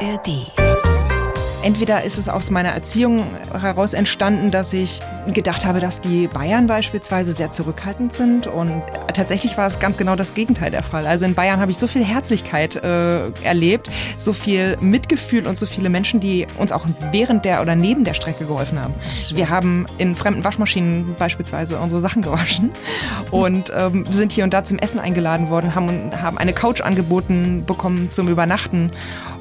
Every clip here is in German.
ARD. Entweder ist es aus meiner Erziehung heraus entstanden, dass ich gedacht habe, dass die Bayern beispielsweise sehr zurückhaltend sind. Und tatsächlich war es ganz genau das Gegenteil der Fall. Also in Bayern habe ich so viel Herzlichkeit äh, erlebt, so viel Mitgefühl und so viele Menschen, die uns auch während der oder neben der Strecke geholfen haben. Wir haben in fremden Waschmaschinen beispielsweise unsere Sachen gewaschen und ähm, sind hier und da zum Essen eingeladen worden, haben, haben eine Couch angeboten bekommen zum Übernachten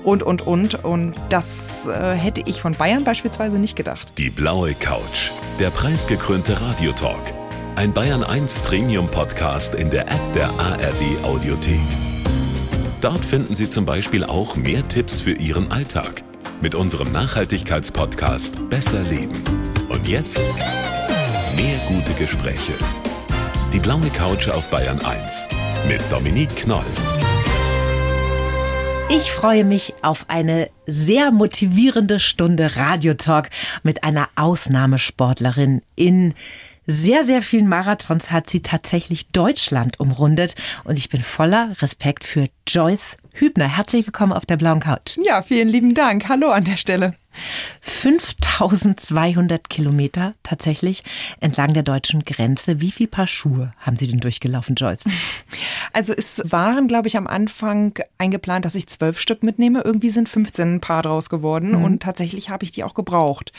und, und, und. Und das äh, hätte ich von Bayern beispielsweise nicht gedacht. Die blaue Couch, der preisgekrönte Radiotalk. Ein Bayern 1 Premium Podcast in der App der ARD Audiothek. Dort finden Sie zum Beispiel auch mehr Tipps für Ihren Alltag mit unserem Nachhaltigkeitspodcast Besser Leben. Und jetzt mehr gute Gespräche. Die blaue Couch auf Bayern 1 mit Dominique Knoll. Ich freue mich auf eine sehr motivierende Stunde Radiotalk mit einer Ausnahmesportlerin. In sehr, sehr vielen Marathons hat sie tatsächlich Deutschland umrundet und ich bin voller Respekt für Joyce Hübner. Herzlich willkommen auf der blauen Couch. Ja, vielen lieben Dank. Hallo an der Stelle. 5200 Kilometer tatsächlich entlang der deutschen Grenze. Wie viel Paar Schuhe haben Sie denn durchgelaufen, Joyce? Also es waren, glaube ich, am Anfang eingeplant, dass ich zwölf Stück mitnehme. Irgendwie sind 15 Paar draus geworden mhm. und tatsächlich habe ich die auch gebraucht.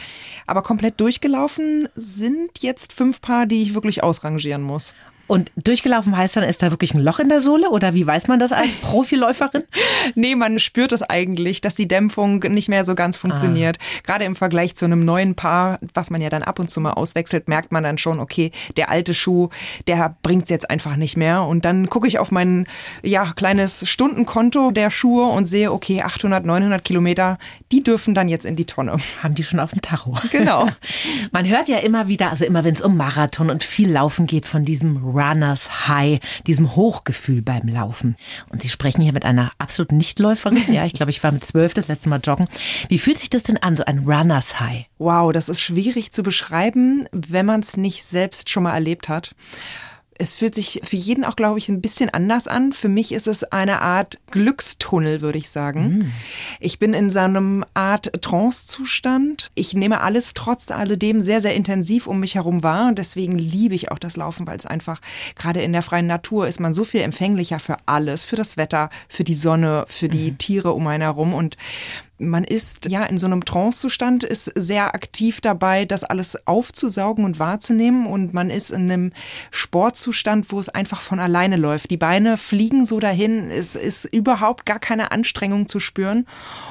Aber komplett durchgelaufen sind jetzt fünf Paar, die ich wirklich ausrangieren muss. Und durchgelaufen heißt dann, ist da wirklich ein Loch in der Sohle oder wie weiß man das als Profiläuferin? nee, man spürt es eigentlich, dass die Dämpfung nicht mehr so ganz funktioniert. Ah. Gerade im Vergleich zu einem neuen Paar, was man ja dann ab und zu mal auswechselt, merkt man dann schon, okay, der alte Schuh, der bringt es jetzt einfach nicht mehr. Und dann gucke ich auf mein ja, kleines Stundenkonto der Schuhe und sehe, okay, 800, 900 Kilometer, die dürfen dann jetzt in die Tonne. Haben die schon auf dem Tacho. Genau. man hört ja immer wieder, also immer wenn es um Marathon und viel Laufen geht, von diesem Runners High, diesem Hochgefühl beim Laufen. Und Sie sprechen hier mit einer absoluten Nichtläuferin. Ja, ich glaube, ich war mit zwölf das letzte Mal joggen. Wie fühlt sich das denn an, so ein Runners High? Wow, das ist schwierig zu beschreiben, wenn man es nicht selbst schon mal erlebt hat. Es fühlt sich für jeden auch, glaube ich, ein bisschen anders an. Für mich ist es eine Art Glückstunnel, würde ich sagen. Mhm. Ich bin in so einem Art Trance-Zustand. Ich nehme alles trotz alledem sehr, sehr intensiv um mich herum wahr. Und deswegen liebe ich auch das Laufen, weil es einfach, gerade in der freien Natur, ist man so viel empfänglicher für alles, für das Wetter, für die Sonne, für die mhm. Tiere um einen herum. Und man ist ja in so einem Trancezustand, ist sehr aktiv dabei, das alles aufzusaugen und wahrzunehmen und man ist in einem Sportzustand, wo es einfach von alleine läuft. Die Beine fliegen so dahin, es ist überhaupt gar keine Anstrengung zu spüren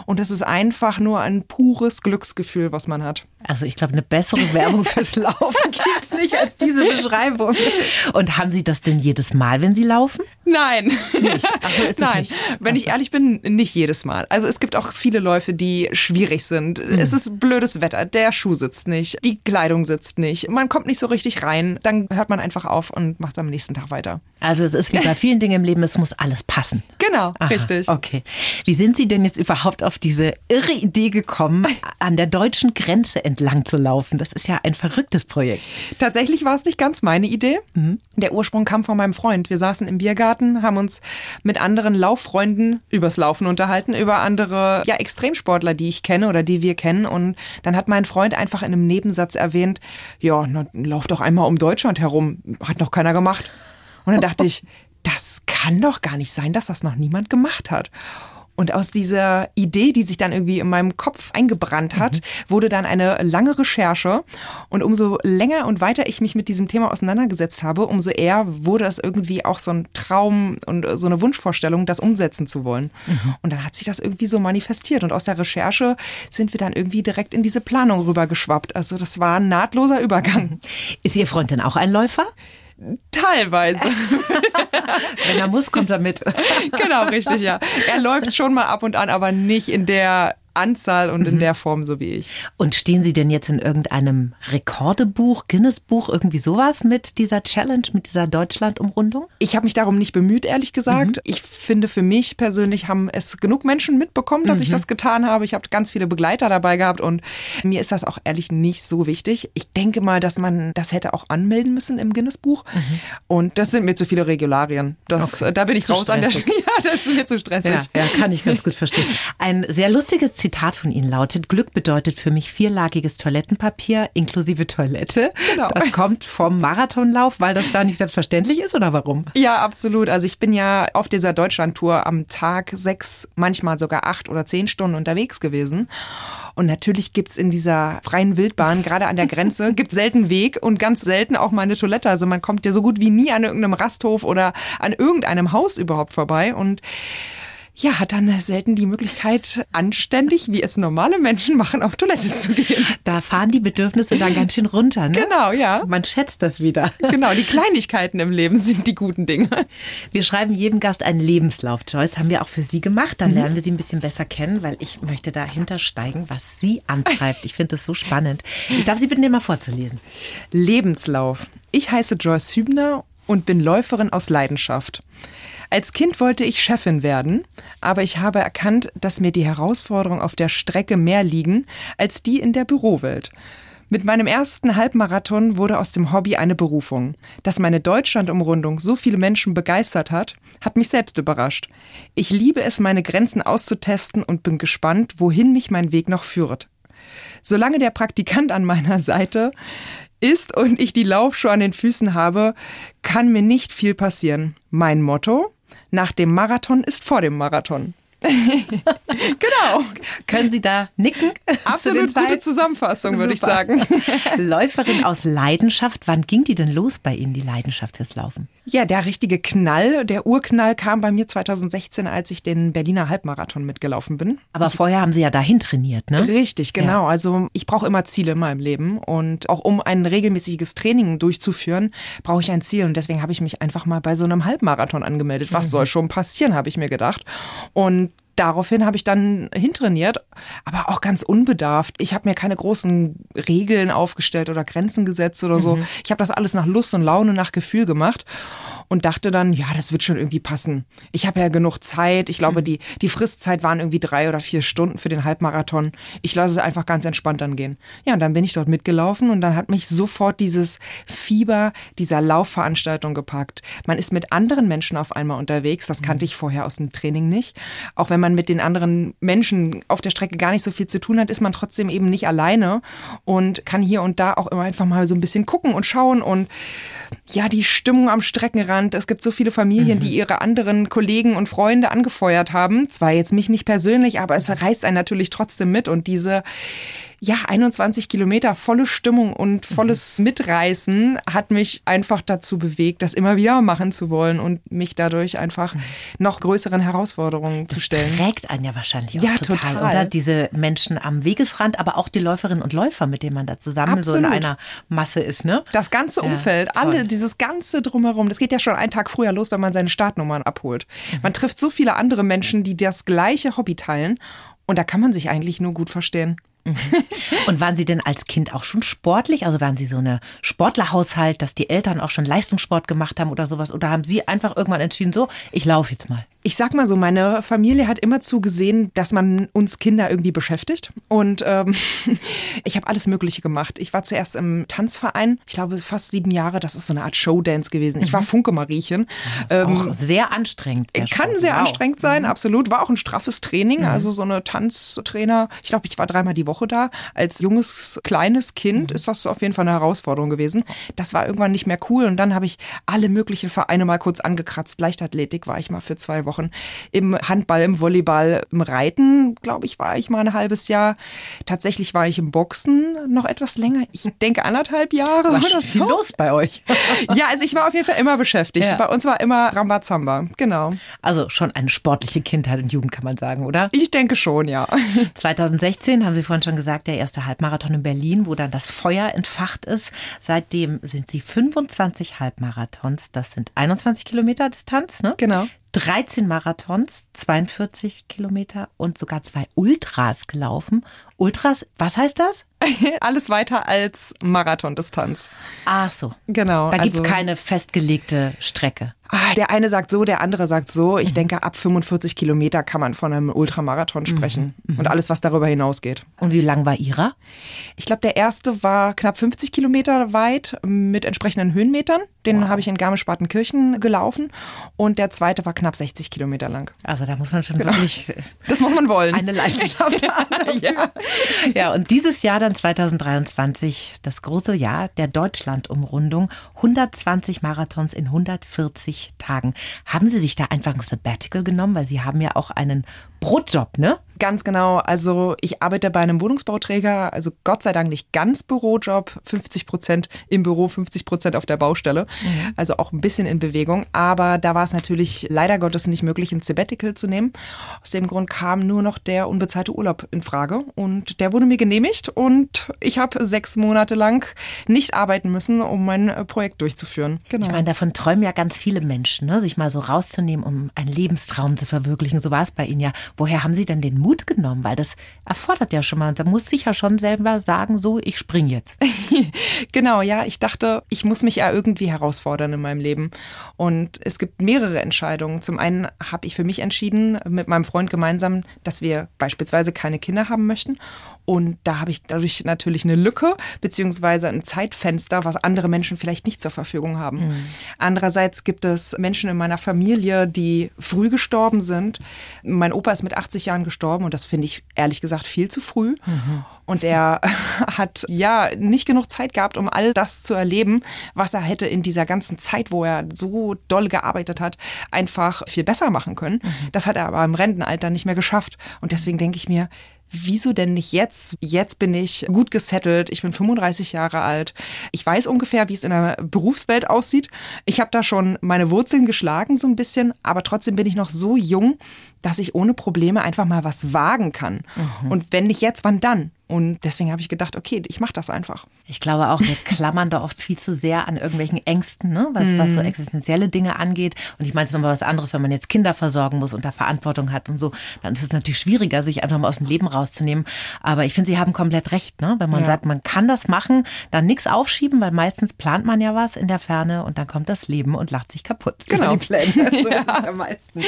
und es ist einfach nur ein pures Glücksgefühl, was man hat. Also ich glaube, eine bessere Werbung fürs Laufen gibt es nicht als diese Beschreibung. Und haben Sie das denn jedes Mal, wenn Sie laufen? Nein. Nicht. Also ist Nein. Nicht. Wenn ich ehrlich bin, nicht jedes Mal. Also es gibt auch viele Läufe, die schwierig sind. Mhm. Es ist blödes Wetter, der Schuh sitzt nicht, die Kleidung sitzt nicht, man kommt nicht so richtig rein. Dann hört man einfach auf und macht es am nächsten Tag weiter. Also es ist wie bei vielen Dingen im Leben, es muss alles passen. Genau, Aha, richtig. Okay. Wie sind Sie denn jetzt überhaupt auf diese irre Idee gekommen, an der deutschen Grenze entlang zu laufen? Das ist ja ein verrücktes Projekt. Tatsächlich war es nicht ganz meine Idee. Mhm. Der Ursprung kam von meinem Freund. Wir saßen im Biergarten, haben uns mit anderen Lauffreunden übers Laufen unterhalten, über andere ja, Extremsportler, die ich kenne oder die wir kennen. Und dann hat mein Freund einfach in einem Nebensatz erwähnt, ja, lauf doch einmal um Deutschland herum. Hat noch keiner gemacht. Und dann dachte ich, das kann doch gar nicht sein, dass das noch niemand gemacht hat. Und aus dieser Idee, die sich dann irgendwie in meinem Kopf eingebrannt hat, mhm. wurde dann eine lange Recherche. Und umso länger und weiter ich mich mit diesem Thema auseinandergesetzt habe, umso eher wurde es irgendwie auch so ein Traum und so eine Wunschvorstellung, das umsetzen zu wollen. Mhm. Und dann hat sich das irgendwie so manifestiert. Und aus der Recherche sind wir dann irgendwie direkt in diese Planung rübergeschwappt. Also das war ein nahtloser Übergang. Ist Ihr Freund denn auch ein Läufer? Teilweise. Wenn er muss, kommt er mit. genau, richtig, ja. Er läuft schon mal ab und an, aber nicht in der Anzahl und in der Form so wie ich. Und stehen Sie denn jetzt in irgendeinem Rekordebuch, Guinness-Buch, irgendwie sowas mit dieser Challenge, mit dieser Deutschland-Umrundung? Ich habe mich darum nicht bemüht, ehrlich gesagt. Mhm. Ich finde, für mich persönlich haben es genug Menschen mitbekommen, dass mhm. ich das getan habe. Ich habe ganz viele Begleiter dabei gehabt und mir ist das auch ehrlich nicht so wichtig. Ich denke mal, dass man das hätte auch anmelden müssen im Guinness-Buch. Mhm. Und das sind mir zu viele Regularien. Das, okay. Da bin ich zu raus stressig. an der Stelle. Ja, das ist mir zu stressig. Ja, ja, kann ich ganz gut verstehen. Ein sehr lustiges Zitat von Ihnen lautet, Glück bedeutet für mich vierlagiges Toilettenpapier inklusive Toilette. Genau. Das kommt vom Marathonlauf, weil das da nicht selbstverständlich ist oder warum? Ja, absolut. Also ich bin ja auf dieser Deutschlandtour am Tag sechs, manchmal sogar acht oder zehn Stunden unterwegs gewesen. Und natürlich gibt es in dieser freien Wildbahn, gerade an der Grenze, gibt selten Weg und ganz selten auch mal eine Toilette. Also man kommt ja so gut wie nie an irgendeinem Rasthof oder an irgendeinem Haus überhaupt vorbei. Und ja, hat dann selten die Möglichkeit, anständig, wie es normale Menschen machen, auf Toilette zu gehen. Da fahren die Bedürfnisse dann ganz schön runter, ne? Genau, ja. Man schätzt das wieder. Genau, die Kleinigkeiten im Leben sind die guten Dinge. Wir schreiben jedem Gast einen Lebenslauf, Joyce. Haben wir auch für Sie gemacht. Dann mhm. lernen wir Sie ein bisschen besser kennen, weil ich möchte dahinter steigen, was Sie antreibt. Ich finde das so spannend. Ich darf Sie bitten, den mal vorzulesen. Lebenslauf. Ich heiße Joyce Hübner und bin Läuferin aus Leidenschaft. Als Kind wollte ich Chefin werden, aber ich habe erkannt, dass mir die Herausforderungen auf der Strecke mehr liegen als die in der Bürowelt. Mit meinem ersten Halbmarathon wurde aus dem Hobby eine Berufung. Dass meine Deutschlandumrundung so viele Menschen begeistert hat, hat mich selbst überrascht. Ich liebe es, meine Grenzen auszutesten und bin gespannt, wohin mich mein Weg noch führt. Solange der Praktikant an meiner Seite ist und ich die Laufschuhe an den Füßen habe, kann mir nicht viel passieren. Mein Motto? Nach dem Marathon ist vor dem Marathon. genau. Können Sie da nicken? Absolut gute Zusammenfassung, würde ich sagen. Läuferin aus Leidenschaft. Wann ging die denn los bei Ihnen, die Leidenschaft fürs Laufen? Ja, der richtige Knall, der Urknall kam bei mir 2016, als ich den Berliner Halbmarathon mitgelaufen bin. Aber vorher haben Sie ja dahin trainiert, ne? Richtig, genau. Ja. Also ich brauche immer Ziele in meinem Leben und auch um ein regelmäßiges Training durchzuführen, brauche ich ein Ziel und deswegen habe ich mich einfach mal bei so einem Halbmarathon angemeldet. Was mhm. soll schon passieren, habe ich mir gedacht. Und daraufhin habe ich dann hintrainiert, aber auch ganz unbedarft. Ich habe mir keine großen Regeln aufgestellt oder Grenzen gesetzt oder so. Mhm. Ich habe das alles nach Lust und Laune, nach Gefühl gemacht und dachte dann, ja, das wird schon irgendwie passen. Ich habe ja genug Zeit. Ich glaube, mhm. die, die Fristzeit waren irgendwie drei oder vier Stunden für den Halbmarathon. Ich lasse es einfach ganz entspannt angehen. Ja, und dann bin ich dort mitgelaufen und dann hat mich sofort dieses Fieber dieser Laufveranstaltung gepackt. Man ist mit anderen Menschen auf einmal unterwegs. Das kannte mhm. ich vorher aus dem Training nicht. Auch wenn man mit den anderen Menschen auf der Strecke gar nicht so viel zu tun hat, ist man trotzdem eben nicht alleine und kann hier und da auch immer einfach mal so ein bisschen gucken und schauen und ja, die Stimmung am Streckenrand. Es gibt so viele Familien, mhm. die ihre anderen Kollegen und Freunde angefeuert haben. Zwar jetzt mich nicht persönlich, aber es reißt einen natürlich trotzdem mit und diese ja, 21 Kilometer volle Stimmung und volles mhm. Mitreißen hat mich einfach dazu bewegt, das immer wieder machen zu wollen und mich dadurch einfach mhm. noch größeren Herausforderungen das zu stellen. Das trägt einen ja wahrscheinlich auch ja, total, total, oder? Diese Menschen am Wegesrand, aber auch die Läuferinnen und Läufer, mit denen man da zusammen Absolut. so in einer Masse ist, ne? Das ganze Umfeld, ja, alle, dieses ganze drumherum, das geht ja schon einen Tag früher los, wenn man seine Startnummern abholt. Mhm. Man trifft so viele andere Menschen, die das gleiche Hobby teilen und da kann man sich eigentlich nur gut verstehen. Und waren Sie denn als Kind auch schon sportlich? Also waren Sie so eine Sportlerhaushalt, dass die Eltern auch schon Leistungssport gemacht haben oder sowas? Oder haben Sie einfach irgendwann entschieden, so, ich laufe jetzt mal? Ich sag mal so, meine Familie hat immer zugesehen, dass man uns Kinder irgendwie beschäftigt. Und ähm, ich habe alles Mögliche gemacht. Ich war zuerst im Tanzverein, ich glaube fast sieben Jahre. Das ist so eine Art Showdance gewesen. Ich war mhm. Funke Mariechen. Ähm, auch sehr anstrengend. Kann Sport. sehr wow. anstrengend sein, mhm. absolut. War auch ein straffes Training. Mhm. Also so eine Tanztrainer. Ich glaube, ich war dreimal die Woche da. Als junges, kleines Kind mhm. ist das auf jeden Fall eine Herausforderung gewesen. Das war irgendwann nicht mehr cool. Und dann habe ich alle möglichen Vereine mal kurz angekratzt. Leichtathletik war ich mal für zwei Wochen Wochen. Im Handball, im Volleyball, im Reiten, glaube ich, war ich mal ein halbes Jahr. Tatsächlich war ich im Boxen noch etwas länger. Ich denke anderthalb Jahre Was oder so. los bei euch? ja, also ich war auf jeden Fall immer beschäftigt. Ja. Bei uns war immer Rambazamba, genau. Also schon eine sportliche Kindheit und Jugend, kann man sagen, oder? Ich denke schon, ja. 2016 haben Sie vorhin schon gesagt, der erste Halbmarathon in Berlin, wo dann das Feuer entfacht ist. Seitdem sind Sie 25 Halbmarathons. Das sind 21 Kilometer Distanz, ne? Genau. 13 Marathons, 42 Kilometer und sogar zwei Ultras gelaufen. Ultras, was heißt das? Alles weiter als Marathondistanz. Ach so. Genau. Da gibt es also- keine festgelegte Strecke. Ah, der eine sagt so, der andere sagt so. Ich denke, ab 45 Kilometer kann man von einem Ultramarathon sprechen. Und alles, was darüber hinausgeht. Und wie lang war Ihrer? Ich glaube, der erste war knapp 50 Kilometer weit mit entsprechenden Höhenmetern. Den habe ich in Garmisch-Partenkirchen gelaufen. Und der zweite war knapp 60 Kilometer lang. Also da muss man schon wirklich Das muss man wollen. eine Leidenschaft haben. ja. Ja, und dieses Jahr dann 2023, das große Jahr der Deutschland-Umrundung, 120 Marathons in 140 Tagen. Haben Sie sich da einfach ein Sabbatical genommen, weil Sie haben ja auch einen Brotjob, ne? Ganz genau. Also ich arbeite bei einem Wohnungsbauträger, also Gott sei Dank nicht ganz Bürojob, 50 Prozent im Büro, 50 Prozent auf der Baustelle. Also auch ein bisschen in Bewegung. Aber da war es natürlich leider Gottes nicht möglich, ein Sabbatical zu nehmen. Aus dem Grund kam nur noch der unbezahlte Urlaub in Frage. Und der wurde mir genehmigt und ich habe sechs Monate lang nicht arbeiten müssen, um mein äh, Projekt durchzuführen. Genau. Ich meine, davon träumen ja ganz viele Menschen, ne? sich mal so rauszunehmen, um einen Lebenstraum zu verwirklichen. So war es bei Ihnen ja. Woher haben Sie denn den Mut genommen? Weil das erfordert ja schon mal. Da muss sich ja schon selber sagen, so, ich spring jetzt. Genau, ja, ich dachte, ich muss mich ja irgendwie herausfordern in meinem Leben. Und es gibt mehrere Entscheidungen. Zum einen habe ich für mich entschieden, mit meinem Freund gemeinsam, dass wir beispielsweise keine Kinder haben möchten. Und da habe ich dadurch natürlich eine Lücke, beziehungsweise ein Zeitfenster, was andere Menschen vielleicht nicht zur Verfügung haben. Andererseits gibt es Menschen in meiner Familie, die früh gestorben sind. Mein Opa ist mit 80 Jahren gestorben und das finde ich ehrlich gesagt viel zu früh. Und er hat ja nicht genug Zeit gehabt, um all das zu erleben, was er hätte in dieser ganzen Zeit, wo er so doll gearbeitet hat, einfach viel besser machen können. Das hat er aber im Rentenalter nicht mehr geschafft. Und deswegen denke ich mir, Wieso denn nicht jetzt? Jetzt bin ich gut gesettelt. Ich bin 35 Jahre alt. Ich weiß ungefähr, wie es in der Berufswelt aussieht. Ich habe da schon meine Wurzeln geschlagen so ein bisschen, aber trotzdem bin ich noch so jung, dass ich ohne Probleme einfach mal was wagen kann. Und wenn nicht jetzt, wann dann? Und deswegen habe ich gedacht, okay, ich mache das einfach. Ich glaube auch, wir klammern da oft viel zu sehr an irgendwelchen Ängsten, ne? was, was so existenzielle Dinge angeht. Und ich meine, es ist nochmal was anderes, wenn man jetzt Kinder versorgen muss und da Verantwortung hat und so. Dann ist es natürlich schwieriger, sich einfach mal aus dem Leben rauszunehmen. Aber ich finde, Sie haben komplett recht, ne? wenn man Ja. sagt, man kann das machen, dann nichts aufschieben, weil meistens plant man ja was in der Ferne und dann kommt das Leben und lacht sich kaputt. Genau. Die Pläne. So ist es ja meistens.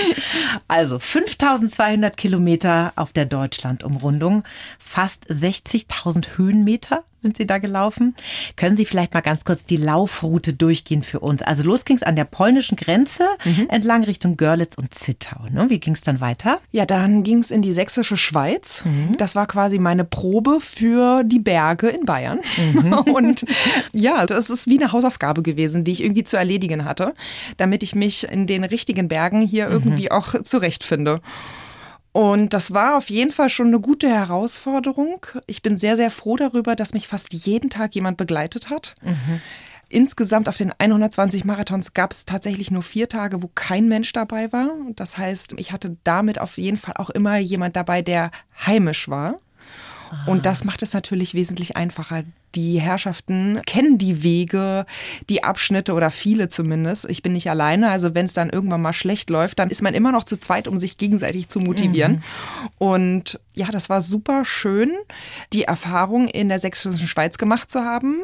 Also 5200 Kilometer auf der Deutschland-Umrundung, fast 60.000 Höhenmeter sind Sie da gelaufen. Können Sie vielleicht mal ganz kurz die Laufroute durchgehen für uns? Also los ging es an der polnischen Grenze entlang Richtung Görlitz und Zittau. Ne? Wie ging es dann weiter? Ja, dann ging es in die sächsische Schweiz. Das war quasi meine Probe für die Berge in Bayern. Und ja, das ist wie eine Hausaufgabe gewesen, die ich irgendwie zu erledigen hatte, damit ich mich in den richtigen Bergen hier irgendwie auch zurechtfinde. Und das war auf jeden Fall schon eine gute Herausforderung. Ich bin sehr, sehr froh darüber, dass mich fast jeden Tag jemand begleitet hat. Insgesamt auf den 120 Marathons gab es tatsächlich nur vier Tage, wo kein Mensch dabei war. Das heißt, ich hatte damit auf jeden Fall auch immer jemand dabei, der heimisch war. Und das macht es natürlich wesentlich einfacher. Die Herrschaften kennen die Wege, die Abschnitte oder viele zumindest. Ich bin nicht alleine. Also wenn es dann irgendwann mal schlecht läuft, dann ist man immer noch zu zweit, um sich gegenseitig zu motivieren. Und ja, das war super schön, die Erfahrung in der sächsischen Schweiz gemacht zu haben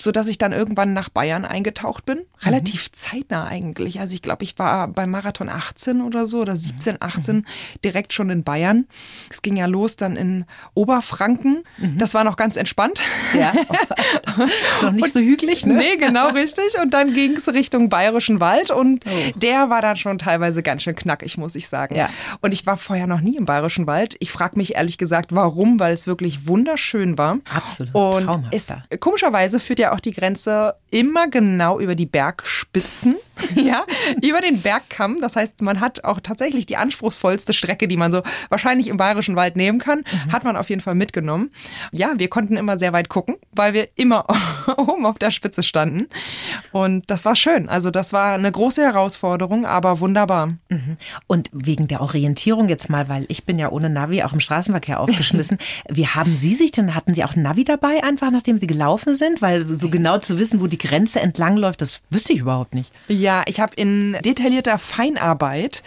so dass ich dann irgendwann nach Bayern eingetaucht bin. Relativ zeitnah eigentlich. Also ich glaube, ich war beim Marathon 18 oder so oder 17, 18 direkt schon in Bayern. Es ging ja los dann in Oberfranken. Das war noch ganz entspannt. Ja. ist doch nicht so hügelig, ne? Nee, genau richtig. Und dann ging es Richtung Bayerischen Wald und Oh. der war dann schon teilweise ganz schön knackig, muss ich sagen. Ja. Und ich war vorher noch nie im Bayerischen Wald. Ich frage mich ehrlich gesagt, warum, weil es wirklich wunderschön war. Absolut Und traumhaft es, komischerweise führt ja auch die Grenze immer genau über die Bergspitzen, ja, über den Bergkamm. Das heißt, man hat auch tatsächlich die anspruchsvollste Strecke, die man so wahrscheinlich im Bayerischen Wald nehmen kann, Mhm. hat man auf jeden Fall mitgenommen. Ja, wir konnten immer sehr weit gucken, weil wir immer oben auf der Spitze standen. Und das war schön. Also das war eine große Herausforderung, aber wunderbar. Mhm. Und wegen der Orientierung jetzt mal, weil ich bin ja ohne Navi auch im Straßenverkehr aufgeschmissen. Wie haben Sie sich denn, hatten Sie auch Navi dabei, einfach nachdem Sie gelaufen sind? Weil so genau zu wissen, wo die Grenze entlangläuft, das wüsste ich überhaupt nicht. Ja, ich habe in detaillierter Feinarbeit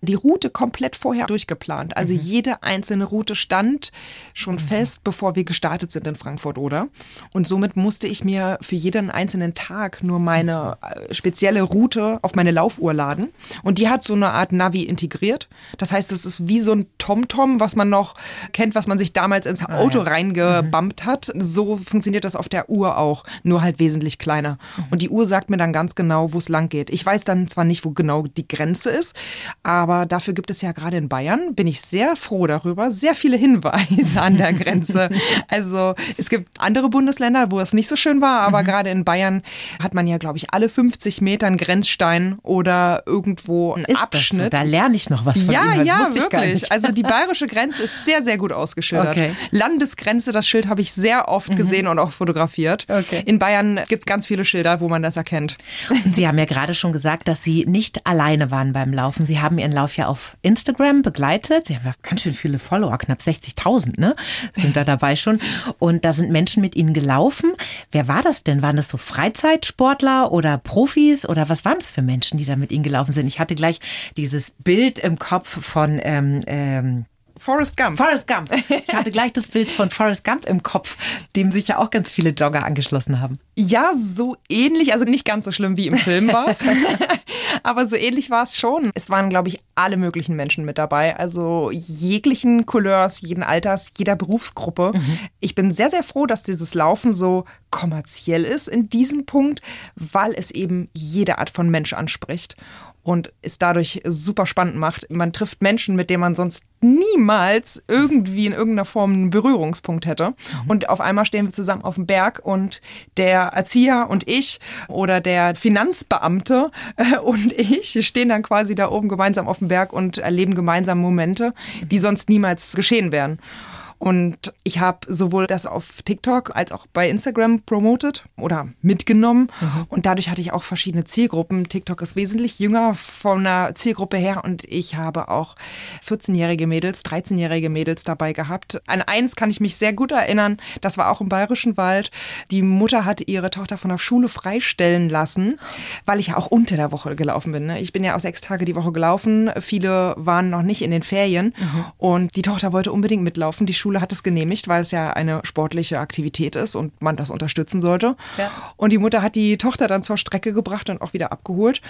die Route komplett vorher durchgeplant. Also mhm. jede einzelne Route stand schon mhm. fest, bevor wir gestartet sind in Frankfurt oder. Und somit musste ich mir für jeden einzelnen Tag nur meine äh, spezielle Route auf meine Laufuhr laden. Und die hat so eine Art Navi integriert. Das heißt, es ist wie so ein TomTom, was man noch kennt, was man sich damals ins ah, Auto ja. reingebammt mhm. hat. So funktioniert das auf der Uhr auch, nur halt wesentlich kleiner. Mhm. Und die Uhr sagt mir dann ganz genau, wo es lang geht. Ich weiß dann zwar nicht, wo genau die Grenze ist, aber aber dafür gibt es ja gerade in Bayern, bin ich sehr froh darüber, sehr viele Hinweise an der Grenze. also es gibt andere Bundesländer, wo es nicht so schön war, aber mhm. gerade in Bayern hat man ja, glaube ich, alle 50 Meter einen Grenzstein oder irgendwo einen ist Abschnitt. So? Da lerne ich noch was von Ja, Ihnen. ja, wirklich. Also die bayerische Grenze ist sehr, sehr gut ausgeschildert. Okay. Landesgrenze, das Schild habe ich sehr oft mhm. gesehen und auch fotografiert. Okay. In Bayern gibt es ganz viele Schilder, wo man das erkennt. Und Sie haben ja gerade schon gesagt, dass Sie nicht alleine waren beim Laufen. Sie haben Ihren Lauf ja auf Instagram begleitet. Sie haben ja ganz schön viele Follower, knapp 60.000, ne? Sind da dabei schon. Und da sind Menschen mit Ihnen gelaufen. Wer war das denn? Waren das so Freizeitsportler oder Profis oder was waren das für Menschen, die da mit Ihnen gelaufen sind? Ich hatte gleich dieses Bild im Kopf von ähm, ähm, Forrest Gump. Forrest Gump. Ich hatte gleich das Bild von Forrest Gump im Kopf, dem sich ja auch ganz viele Jogger angeschlossen haben. Ja, so ähnlich, also nicht ganz so schlimm wie im Film war es, aber so ähnlich war es schon. Es waren, glaube ich, alle möglichen Menschen mit dabei, also jeglichen Couleurs, jeden Alters, jeder Berufsgruppe. Mhm. Ich bin sehr, sehr froh, dass dieses Laufen so kommerziell ist in diesem Punkt, weil es eben jede Art von Mensch anspricht und es dadurch super spannend macht. Man trifft Menschen, mit denen man sonst niemals irgendwie in irgendeiner Form einen Berührungspunkt hätte. Mhm. Und auf einmal stehen wir zusammen auf dem Berg und der Erzieher und ich oder der Finanzbeamte äh, und ich stehen dann quasi da oben gemeinsam auf dem Berg und erleben gemeinsam Momente, die sonst niemals geschehen wären. Und ich habe sowohl das auf TikTok als auch bei Instagram promotet oder mitgenommen. Mhm. Und dadurch hatte ich auch verschiedene Zielgruppen. TikTok ist wesentlich jünger von der Zielgruppe her und ich habe auch 14-jährige Mädels, 13-jährige Mädels dabei gehabt. An eins kann ich mich sehr gut erinnern. Das war auch im Bayerischen Wald. Die Mutter hatte ihre Tochter von der Schule freistellen lassen, weil ich ja auch unter der Woche gelaufen bin. Ne? Ich bin ja auch sechs Tage die Woche gelaufen. Viele waren noch nicht in den Ferien mhm. und die Tochter wollte unbedingt mitlaufen. Die Schule Schule hat es genehmigt, weil es ja eine sportliche Aktivität ist und man das unterstützen sollte. Ja. Und die Mutter hat die Tochter dann zur Strecke gebracht und auch wieder abgeholt.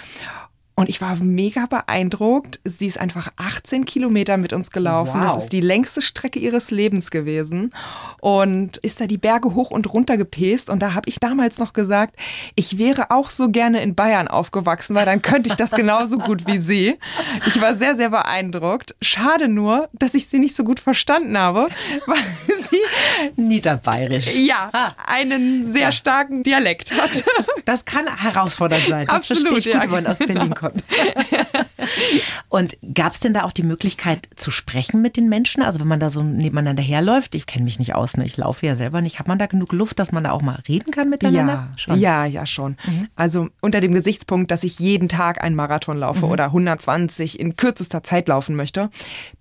Und ich war mega beeindruckt. Sie ist einfach 18 Kilometer mit uns gelaufen. Wow. Das ist die längste Strecke ihres Lebens gewesen. Und ist da die Berge hoch und runter gepest. Und da habe ich damals noch gesagt, ich wäre auch so gerne in Bayern aufgewachsen, weil dann könnte ich das genauso gut wie sie. Ich war sehr, sehr beeindruckt. Schade nur, dass ich sie nicht so gut verstanden habe, weil sie niederbayerisch. Ja, einen sehr ja. starken Dialekt hat. Das, das, kann herausfordernd sein. Das Absolut, verstehe ich gut, ja, wenn man aus Berlin kommt kommt. Und gab es denn da auch die Möglichkeit zu sprechen mit den Menschen? Also wenn man da so nebeneinander herläuft, ich kenne mich nicht aus, ne? ich laufe ja selber nicht. Hat man da genug Luft, dass man da auch mal reden kann miteinander? Ja, schon. ja, ja schon. Mhm. Also unter dem Gesichtspunkt, dass ich jeden Tag einen Marathon laufe mhm. oder 120 in kürzester Zeit laufen möchte,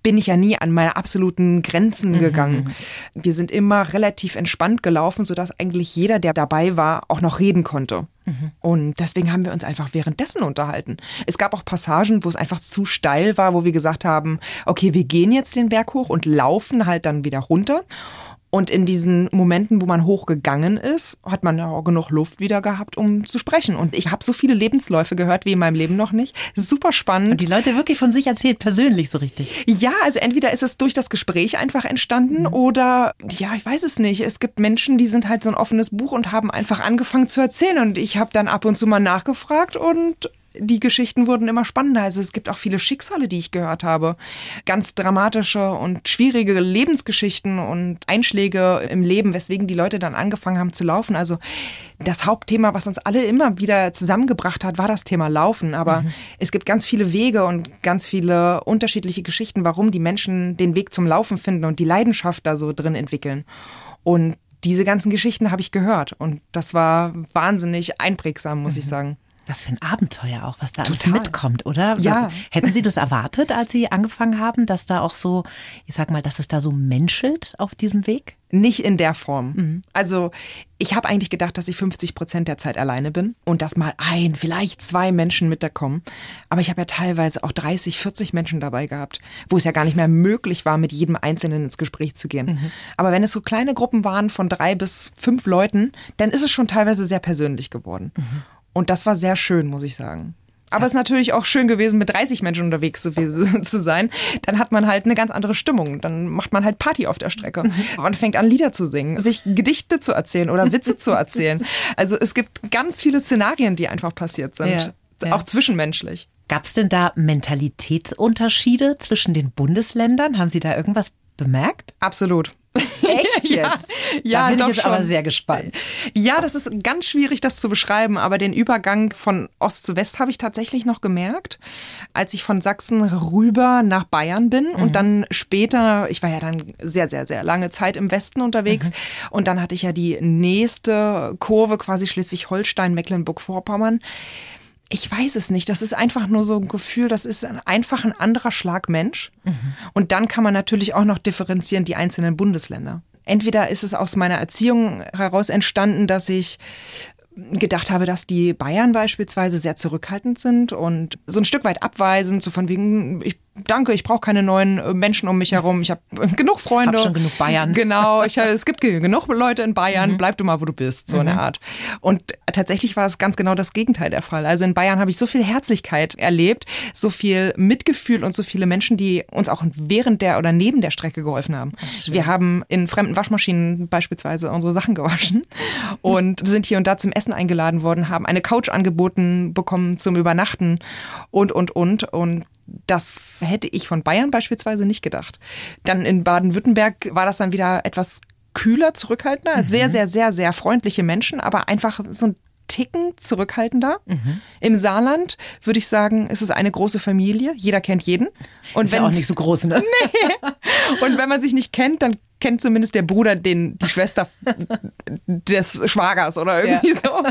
bin ich ja nie an meine absoluten Grenzen mhm. gegangen. Wir sind immer relativ entspannt gelaufen, sodass eigentlich jeder, der dabei war, auch noch reden konnte. Und deswegen haben wir uns einfach währenddessen unterhalten. Es gab auch Passagen, wo es einfach zu steil war, wo wir gesagt haben, okay, wir gehen jetzt den Berg hoch und laufen halt dann wieder runter. Und in diesen Momenten, wo man hochgegangen ist, hat man ja auch genug Luft wieder gehabt, um zu sprechen. Und ich habe so viele Lebensläufe gehört wie in meinem Leben noch nicht. Super spannend. Und die Leute wirklich von sich erzählt, persönlich so richtig. Ja, also entweder ist es durch das Gespräch einfach entstanden mhm. oder, ja, ich weiß es nicht. Es gibt Menschen, die sind halt so ein offenes Buch und haben einfach angefangen zu erzählen. Und ich habe dann ab und zu mal nachgefragt und die Geschichten wurden immer spannender. Also es gibt auch viele Schicksale, die ich gehört habe. Ganz dramatische und schwierige Lebensgeschichten und Einschläge im Leben, weswegen die Leute dann angefangen haben zu laufen. Also das Hauptthema, was uns alle immer wieder zusammengebracht hat, war das Thema Laufen. Aber mhm. es gibt ganz viele Wege und ganz viele unterschiedliche Geschichten, warum die Menschen den Weg zum Laufen finden und die Leidenschaft da so drin entwickeln. Und diese ganzen Geschichten habe ich gehört und das war wahnsinnig einprägsam, muss mhm. ich sagen. Was für ein Abenteuer auch, was da Total. alles mitkommt, oder? Ja. Hätten Sie das erwartet, als Sie angefangen haben, dass da auch so, ich sag mal, dass es da so menschelt auf diesem Weg? Nicht in der Form. Mhm. Also ich habe eigentlich gedacht, dass ich 50 Prozent der Zeit alleine bin und dass mal ein, vielleicht zwei Menschen mit da kommen. Aber ich habe ja teilweise auch 30, 40 Menschen dabei gehabt, wo es ja gar nicht mehr möglich war, mit jedem Einzelnen ins Gespräch zu gehen. Mhm. Aber wenn es so kleine Gruppen waren von drei bis fünf Leuten, dann ist es schon teilweise sehr persönlich geworden. Mhm. Und das war sehr schön, muss ich sagen. Aber es ist natürlich auch schön gewesen, mit 30 Menschen unterwegs zu, zu, sein. Dann hat man halt eine ganz andere Stimmung. Dann macht man halt Party auf der Strecke. Mhm. Man fängt an, Lieder zu singen, sich Gedichte zu erzählen oder Witze zu erzählen. Also es gibt ganz viele Szenarien, die einfach passiert sind. Ja, ja. Auch zwischenmenschlich. Gab es denn da Mentalitätsunterschiede zwischen den Bundesländern? Haben Sie da irgendwas bemerkt? Absolut. Echt jetzt? ja, da bin ich jetzt schon. aber sehr gespannt. Ja, das ist ganz schwierig, das zu beschreiben, aber den Übergang von Ost zu West habe ich tatsächlich noch gemerkt, als ich von Sachsen rüber nach Bayern bin mhm. und dann später, ich war ja dann sehr, sehr, sehr lange Zeit im Westen unterwegs mhm. und dann hatte ich ja die nächste Kurve quasi Schleswig-Holstein, Mecklenburg-Vorpommern ich weiß es nicht. Das ist einfach nur so ein Gefühl, das ist ein, einfach ein anderer Schlag Mensch. Mhm. Und dann kann man natürlich auch noch differenzieren die einzelnen Bundesländer. Entweder ist es aus meiner Erziehung heraus entstanden, dass ich gedacht habe, dass die Bayern beispielsweise sehr zurückhaltend sind und so ein Stück weit abweisend, so von wegen, ich danke, ich brauche keine neuen äh, Menschen um mich herum. Ich habe genug Freunde. Hab schon genug Bayern. Genau, ich, es gibt genug Leute in Bayern. Mhm. Bleib du mal, wo du bist, so mhm. eine Art. Und tatsächlich war es ganz genau das Gegenteil der Fall. Also in Bayern habe ich so viel Herzlichkeit erlebt, so viel Mitgefühl und so viele Menschen, die uns auch während der oder neben der Strecke geholfen haben. Ach, Wir haben in fremden Waschmaschinen beispielsweise unsere Sachen gewaschen und sind hier und da zum Essen eingeladen worden, haben eine Couch angeboten bekommen zum Übernachten und, und, und. Und das hätte ich von Bayern beispielsweise nicht gedacht. Dann in Baden-Württemberg war das dann wieder etwas kühler, zurückhaltender, mhm. sehr, sehr, sehr, sehr freundliche Menschen, aber einfach so ein Ticken zurückhaltender. Mhm. Im Saarland würde ich sagen, ist es eine große Familie. Jeder kennt jeden. Und ist wenn, ja auch nicht so groß, ne? Nee. Und wenn man sich nicht kennt, dann kennt zumindest der Bruder den, die Schwester des Schwagers oder irgendwie ja. so.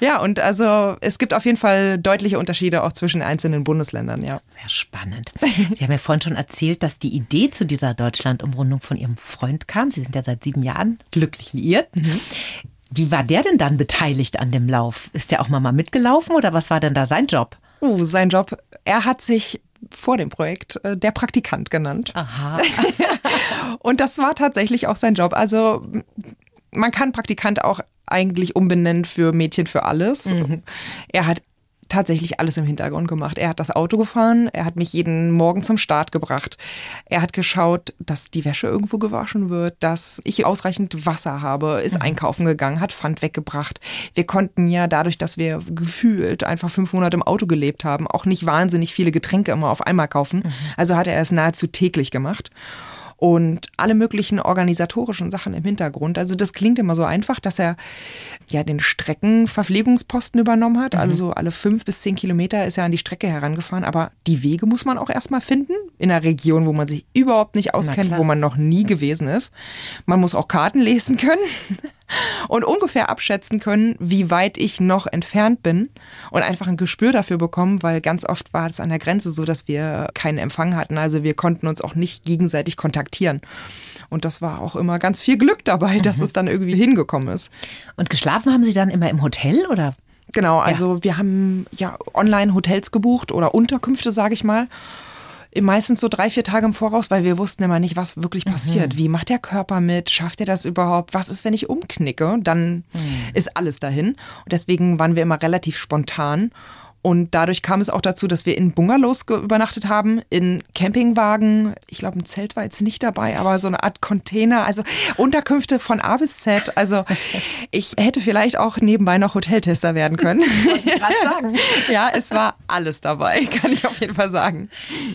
Ja, und also es gibt auf jeden Fall deutliche Unterschiede auch zwischen einzelnen Bundesländern, ja. Sehr spannend. Sie haben ja vorhin schon erzählt, dass die Idee zu dieser Deutschland-Umrundung von Ihrem Freund kam. Sie sind ja seit sieben Jahren glücklich liiert. Mhm. Wie war der denn dann beteiligt an dem Lauf? Ist der auch mal mitgelaufen oder was war denn da sein Job? Oh, sein Job. Er hat sich vor dem Projekt äh, der Praktikant genannt. Aha. Und das war tatsächlich auch sein Job. Also man kann Praktikant auch eigentlich umbenennen für Mädchen für alles. Mhm. Er hat tatsächlich alles im Hintergrund gemacht. Er hat das Auto gefahren, er hat mich jeden Morgen zum Start gebracht. Er hat geschaut, dass die Wäsche irgendwo gewaschen wird, dass ich ausreichend Wasser habe, ist mhm. einkaufen gegangen, hat Pfand weggebracht. Wir konnten ja dadurch, dass wir gefühlt einfach fünf Monate im Auto gelebt haben, auch nicht wahnsinnig viele Getränke immer auf einmal kaufen. Mhm. Also hat er es nahezu täglich gemacht und alle möglichen organisatorischen Sachen im Hintergrund. Also das klingt immer so einfach, dass er ja den Streckenverpflegungsposten übernommen hat. Mhm. Also alle fünf bis zehn Kilometer ist er an die Strecke herangefahren. Aber die Wege muss man auch erstmal finden in einer Region, wo man sich überhaupt nicht auskennt, wo man noch nie gewesen ist. Man muss auch Karten lesen können und ungefähr abschätzen können, wie weit ich noch entfernt bin und einfach ein Gespür dafür bekommen, weil ganz oft war es an der Grenze so, dass wir keinen Empfang hatten. Also wir konnten uns auch nicht gegenseitig kontaktieren. Und das war auch immer ganz viel Glück dabei, dass mhm. es dann irgendwie hingekommen ist. Und geschlafen haben Sie dann immer im Hotel oder? Genau, also ja. wir haben ja online Hotels gebucht oder Unterkünfte, sage ich mal meistens so drei, vier Tage im Voraus, weil wir wussten immer nicht, was wirklich mhm. passiert. Mhm. Wie macht der Körper mit? Schafft er das überhaupt? Was ist, wenn ich umknicke? Dann mhm. ist alles dahin. Und deswegen waren wir immer relativ spontan. Und dadurch kam es auch dazu, dass wir in Bungalows übernachtet haben, in Campingwagen. Ich glaube, ein Zelt war jetzt nicht dabei, aber so eine Art Container, also Unterkünfte von A bis Z. Also ich hätte vielleicht auch nebenbei noch Hoteltester werden können. sagen. ja, es war alles dabei, kann ich auf jeden Fall sagen.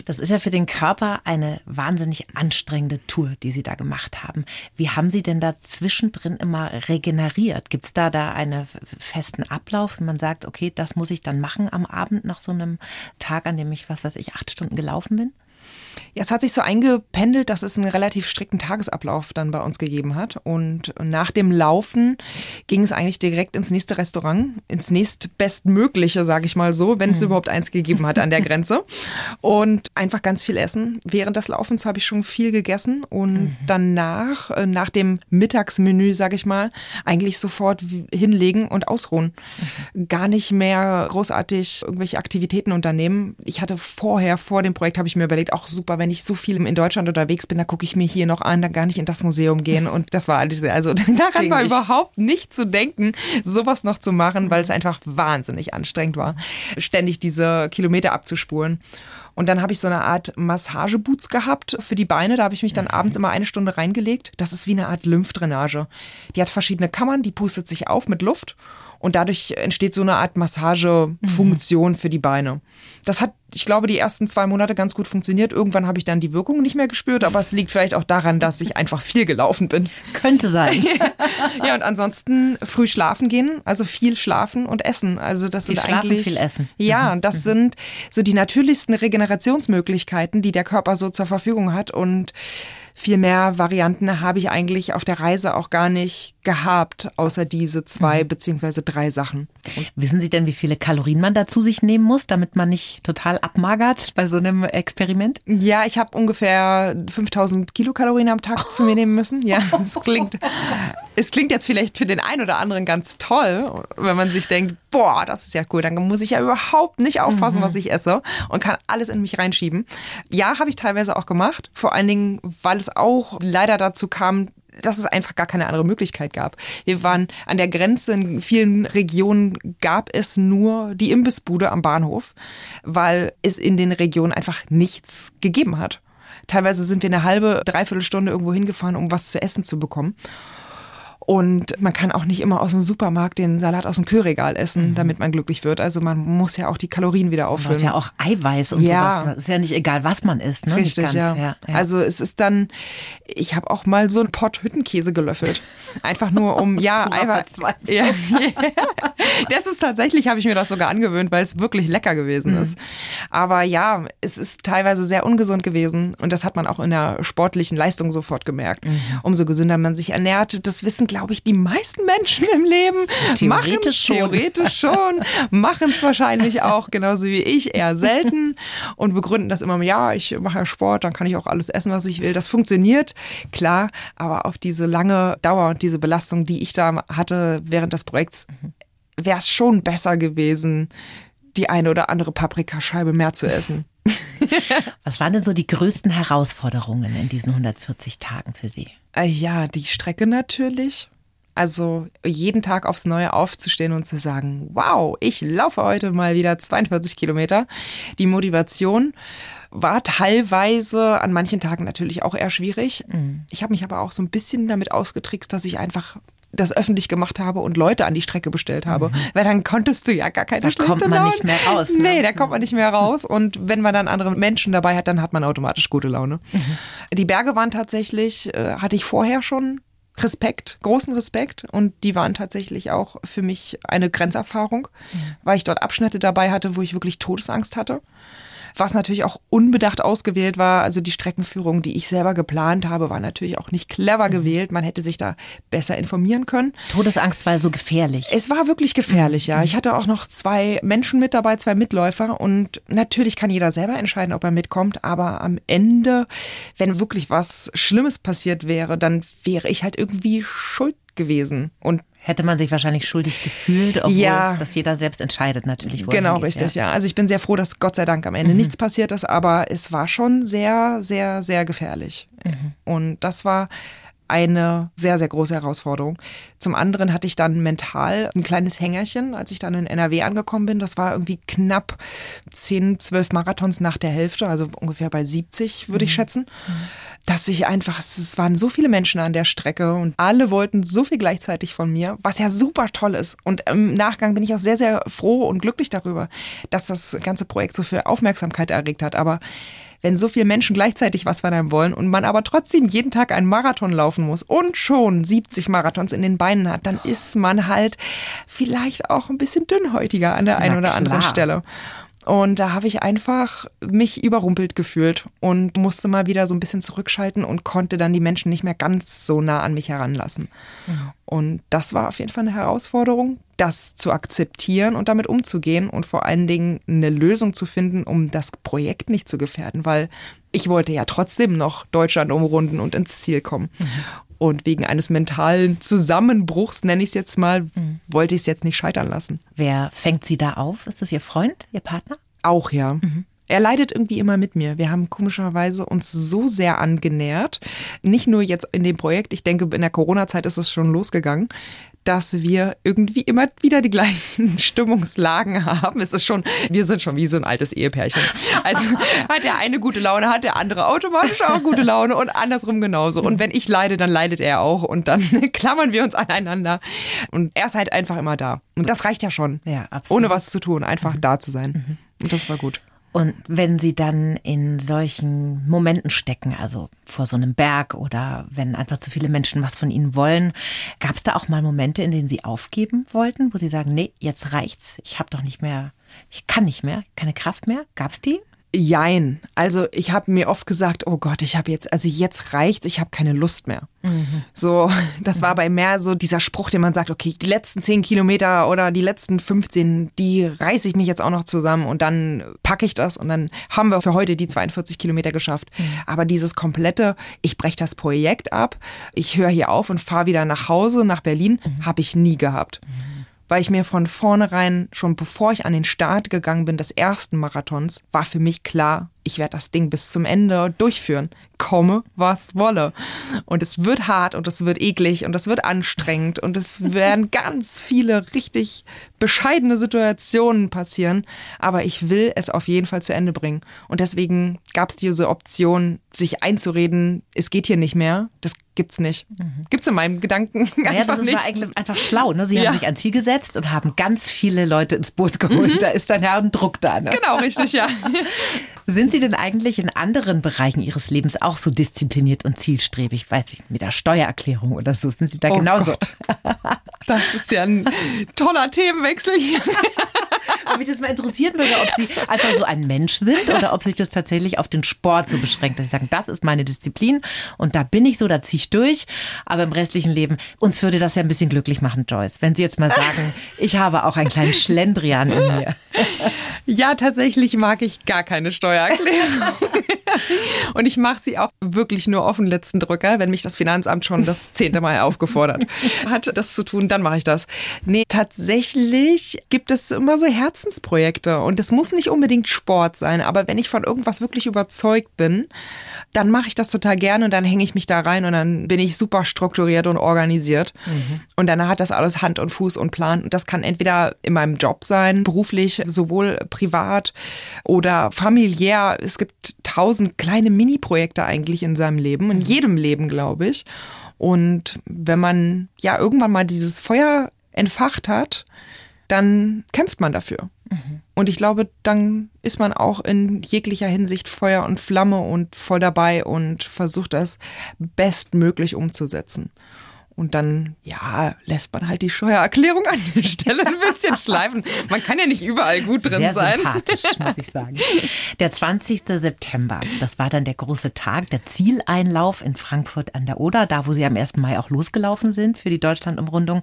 Das ist ja für den Körper eine wahnsinnig anstrengende Tour, die Sie da gemacht haben. Wie haben Sie denn da zwischendrin immer regeneriert? Gibt es da da einen festen Ablauf, wenn man sagt, okay, das muss ich dann machen am am Abend nach so einem Tag, an dem ich, was weiß ich, acht Stunden gelaufen bin? Ja, es hat sich so eingependelt, dass es einen relativ strikten Tagesablauf dann bei uns gegeben hat. Und nach dem Laufen ging es eigentlich direkt ins nächste Restaurant, ins nächstbestmögliche, sage ich mal so, wenn es mhm. überhaupt eins gegeben hat an der Grenze. Und einfach ganz viel essen. Während des Laufens habe ich schon viel gegessen und mhm. danach, äh, nach dem Mittagsmenü, sage ich mal, eigentlich sofort hinlegen und ausruhen. Mhm. Gar nicht mehr großartig irgendwelche Aktivitäten unternehmen. Ich hatte vorher, vor dem Projekt, habe ich mir überlegt, auch super, wenn ich so viel in Deutschland unterwegs bin, dann gucke ich mir hier noch an, dann gar nicht in das Museum gehen. Und das war alles, also daran war überhaupt nicht zu denken, sowas noch zu machen, weil es einfach wahnsinnig anstrengend war, ständig diese Kilometer abzuspulen. Und dann habe ich so eine Art Massageboots gehabt für die Beine. Da habe ich mich dann mhm. abends immer eine Stunde reingelegt. Das ist wie eine Art Lymphdrainage. Die hat verschiedene Kammern, die pustet sich auf mit Luft und dadurch entsteht so eine Art Massagefunktion mhm. für die Beine. Das hat, ich glaube, die ersten zwei Monate ganz gut funktioniert. Irgendwann habe ich dann die Wirkung nicht mehr gespürt, aber es liegt vielleicht auch daran, dass ich einfach viel gelaufen bin. Könnte sein. ja, und ansonsten früh schlafen gehen, also viel schlafen und essen. Also das viel sind schlafen, eigentlich viel essen. Ja, mhm. das mhm. sind so die natürlichsten Regenerationsmöglichkeiten, die der Körper so zur Verfügung hat und viel mehr Varianten habe ich eigentlich auf der Reise auch gar nicht gehabt, außer diese zwei mhm. beziehungsweise drei Sachen. Und Wissen Sie denn, wie viele Kalorien man dazu sich nehmen muss, damit man nicht total abmagert bei so einem Experiment? Ja, ich habe ungefähr 5000 Kilokalorien am Tag zu mir nehmen müssen. Ja, es klingt, es klingt jetzt vielleicht für den einen oder anderen ganz toll, wenn man sich denkt, boah, das ist ja cool, dann muss ich ja überhaupt nicht aufpassen, mhm. was ich esse und kann alles in mich reinschieben. Ja, habe ich teilweise auch gemacht, vor allen Dingen, weil es auch leider dazu kam, dass es einfach gar keine andere Möglichkeit gab. Wir waren an der Grenze, in vielen Regionen gab es nur die Imbissbude am Bahnhof, weil es in den Regionen einfach nichts gegeben hat. Teilweise sind wir eine halbe, dreiviertel Stunde irgendwo hingefahren, um was zu essen zu bekommen. Und man kann auch nicht immer aus dem Supermarkt den Salat aus dem Kühlregal essen, mhm. damit man glücklich wird. Also man muss ja auch die Kalorien wieder auffüllen. Man ja auch Eiweiß und ja. sowas. Ist ja nicht egal, was man isst. Ne? Richtig, ganz, ja. Ja, ja. Also es ist dann, ich habe auch mal so einen Pott Hüttenkäse gelöffelt. Einfach nur um, ja, Eiweiß. Ja, Das ist tatsächlich, habe ich mir das sogar angewöhnt, weil es wirklich lecker gewesen mhm. ist. Aber ja, es ist teilweise sehr ungesund gewesen. Und das hat man auch in der sportlichen Leistung sofort gemerkt. Mhm. Umso gesünder man sich ernährt, das wissen glaube ich, die meisten Menschen im Leben theoretisch machen, schon. theoretisch schon, machen es wahrscheinlich auch, genauso wie ich, eher selten und begründen das immer, ja, ich mache ja Sport, dann kann ich auch alles essen, was ich will. Das funktioniert, klar, aber auf diese lange Dauer und diese Belastung, die ich da hatte während des Projekts, wäre es schon besser gewesen, die eine oder andere Paprikascheibe mehr zu essen. Was waren denn so die größten Herausforderungen in diesen 140 Tagen für Sie? Äh, ja, die Strecke natürlich. Also jeden Tag aufs Neue aufzustehen und zu sagen, wow, ich laufe heute mal wieder 42 Kilometer. Die Motivation war teilweise an manchen Tagen natürlich auch eher schwierig. Mhm. Ich habe mich aber auch so ein bisschen damit ausgetrickst, dass ich einfach das öffentlich gemacht habe und Leute an die Strecke bestellt habe. Mhm. Weil dann konntest du ja gar keine Da kommt man Laune. nicht mehr raus. Ne? Nee, da kommt man nicht mehr raus. Und wenn man dann andere Menschen dabei hat, dann hat man automatisch gute Laune. Mhm. Die Berge waren tatsächlich, äh, hatte ich vorher schon Respekt, großen Respekt. Und die waren tatsächlich auch für mich eine Grenzerfahrung, mhm. weil ich dort Abschnitte dabei hatte, wo ich wirklich Todesangst hatte was natürlich auch unbedacht ausgewählt war. Also die Streckenführung, die ich selber geplant habe, war natürlich auch nicht clever mhm. gewählt. Man hätte sich da besser informieren können. Todesangst war so gefährlich. Es war wirklich gefährlich, ja. Mhm. Ich hatte auch noch zwei Menschen mit dabei, zwei Mitläufer und natürlich kann jeder selber entscheiden, ob er mitkommt, aber am Ende, wenn wirklich was Schlimmes passiert wäre, dann wäre ich halt irgendwie schuld gewesen. Und hätte man sich wahrscheinlich schuldig gefühlt, obwohl ja. das jeder selbst entscheidet natürlich. Genau, richtig, ja. ja. Also ich bin sehr froh, dass Gott sei Dank am Ende mhm. nichts passiert ist, aber es war schon sehr, sehr, sehr gefährlich. Mhm. Und das war eine sehr, sehr große Herausforderung. Zum anderen hatte ich dann mental ein kleines Hängerchen, als ich dann in NRW angekommen bin. Das war irgendwie knapp 10, 12 Marathons nach der Hälfte, also ungefähr bei 70, würde mhm. ich schätzen. Mhm dass ich einfach, es waren so viele Menschen an der Strecke und alle wollten so viel gleichzeitig von mir, was ja super toll ist. Und im Nachgang bin ich auch sehr, sehr froh und glücklich darüber, dass das ganze Projekt so viel Aufmerksamkeit erregt hat. Aber wenn so viele Menschen gleichzeitig was von einem wollen und man aber trotzdem jeden Tag einen Marathon laufen muss und schon 70 Marathons in den Beinen hat, dann ist man halt vielleicht auch ein bisschen dünnhäutiger an der einen oder klar. anderen Stelle. Und da habe ich einfach mich überrumpelt gefühlt und musste mal wieder so ein bisschen zurückschalten und konnte dann die Menschen nicht mehr ganz so nah an mich heranlassen. Mhm. Und das war auf jeden Fall eine Herausforderung, das zu akzeptieren und damit umzugehen und vor allen Dingen eine Lösung zu finden, um das Projekt nicht zu gefährden, weil ich wollte ja trotzdem noch Deutschland umrunden und ins Ziel kommen. Mhm. Und wegen eines mentalen Zusammenbruchs, nenne ich es jetzt mal, mhm. wollte ich es jetzt nicht scheitern lassen. Wer fängt Sie da auf? Ist das Ihr Freund, Ihr Partner? Auch ja. Mhm. Er leidet irgendwie immer mit mir. Wir haben komischerweise uns so sehr angenähert. Nicht nur jetzt in dem Projekt, ich denke, in der Corona-Zeit ist es schon losgegangen, dass wir irgendwie immer wieder die gleichen Stimmungslagen haben. Es ist schon, wir sind schon wie so ein altes Ehepärchen. Also hat der eine gute Laune, hat der andere automatisch auch gute Laune und andersrum genauso. Und wenn ich leide, dann leidet er auch und dann klammern wir uns aneinander. Und er ist halt einfach immer da. Und das reicht ja schon. Ja, absolut. Ohne was zu tun, einfach mhm. da zu sein. Mhm. Und das war gut. Und wenn Sie dann in solchen Momenten stecken, also vor so einem Berg oder wenn einfach zu viele Menschen was von Ihnen wollen, gab es da auch mal Momente, in denen Sie aufgeben wollten, wo Sie sagen, nee, jetzt reicht's, ich habe doch nicht mehr, ich kann nicht mehr, keine Kraft mehr? Gab es die? Jein. Also ich habe mir oft gesagt, oh Gott, ich habe jetzt, also jetzt reicht's, ich habe keine Lust mehr. Mhm. So, das war bei mehr so dieser Spruch, den man sagt, okay, die letzten zehn Kilometer oder die letzten 15, die reiße ich mich jetzt auch noch zusammen und dann packe ich das und dann haben wir für heute die 42 Kilometer geschafft. Mhm. Aber dieses komplette, ich breche das Projekt ab, ich höre hier auf und fahre wieder nach Hause, nach Berlin, mhm. habe ich nie gehabt. Weil ich mir von vornherein, schon bevor ich an den Start gegangen bin des ersten Marathons, war für mich klar, ich werde das Ding bis zum Ende durchführen. Komme, was wolle. Und es wird hart und es wird eklig und es wird anstrengend und es werden ganz viele richtig bescheidene Situationen passieren. Aber ich will es auf jeden Fall zu Ende bringen. Und deswegen gab es diese Option, sich einzureden, es geht hier nicht mehr. Das gibt's nicht. Mhm. Gibt's in meinem Gedanken naja, einfach das nicht. war eigentlich einfach schlau. Ne? Sie ja. haben sich ein Ziel gesetzt und haben ganz viele Leute ins Boot geholt. Mhm. Da ist dann ja ein Druck da. Ne? Genau, richtig, ja. Sind Sie denn eigentlich in anderen Bereichen Ihres Lebens auch so diszipliniert und zielstrebig? Weiß ich, mit der Steuererklärung oder so. Sind Sie da oh genauso? Gott. Das ist ja ein toller Themenwechsel hier. Aber mich das mal interessieren würde, ob Sie einfach so ein Mensch sind oder ob sich das tatsächlich auf den Sport so beschränkt, dass Sie sagen, das ist meine Disziplin und da bin ich so, da ziehe ich durch. Aber im restlichen Leben, uns würde das ja ein bisschen glücklich machen, Joyce, wenn Sie jetzt mal sagen, ich habe auch einen kleinen Schlendrian in mir. Ja, tatsächlich mag ich gar keine Steuererklärung. Und ich mache sie auch wirklich nur auf den letzten Drücker, wenn mich das Finanzamt schon das zehnte Mal aufgefordert hat, das zu tun, dann mache ich das. Nee, tatsächlich gibt es immer so Herzensprojekte und es muss nicht unbedingt Sport sein, aber wenn ich von irgendwas wirklich überzeugt bin, dann mache ich das total gerne und dann hänge ich mich da rein und dann bin ich super strukturiert und organisiert. Mhm. Und dann hat das alles Hand und Fuß und Plan. Und das kann entweder in meinem Job sein, beruflich, sowohl privat oder familiär. Es gibt tausend kleine Mini-Projekte eigentlich in seinem Leben, in mhm. jedem Leben, glaube ich. Und wenn man ja irgendwann mal dieses Feuer entfacht hat, dann kämpft man dafür. Mhm. Und ich glaube, dann ist man auch in jeglicher Hinsicht Feuer und Flamme und voll dabei und versucht das bestmöglich umzusetzen. Und dann, ja, lässt man halt die Steuererklärung an der Stelle ein bisschen schleifen. Man kann ja nicht überall gut drin Sehr sein. sympathisch, muss ich sagen. Der 20. September, das war dann der große Tag, der Zieleinlauf in Frankfurt an der Oder, da wo Sie am 1. Mai auch losgelaufen sind für die Deutschlandumrundung.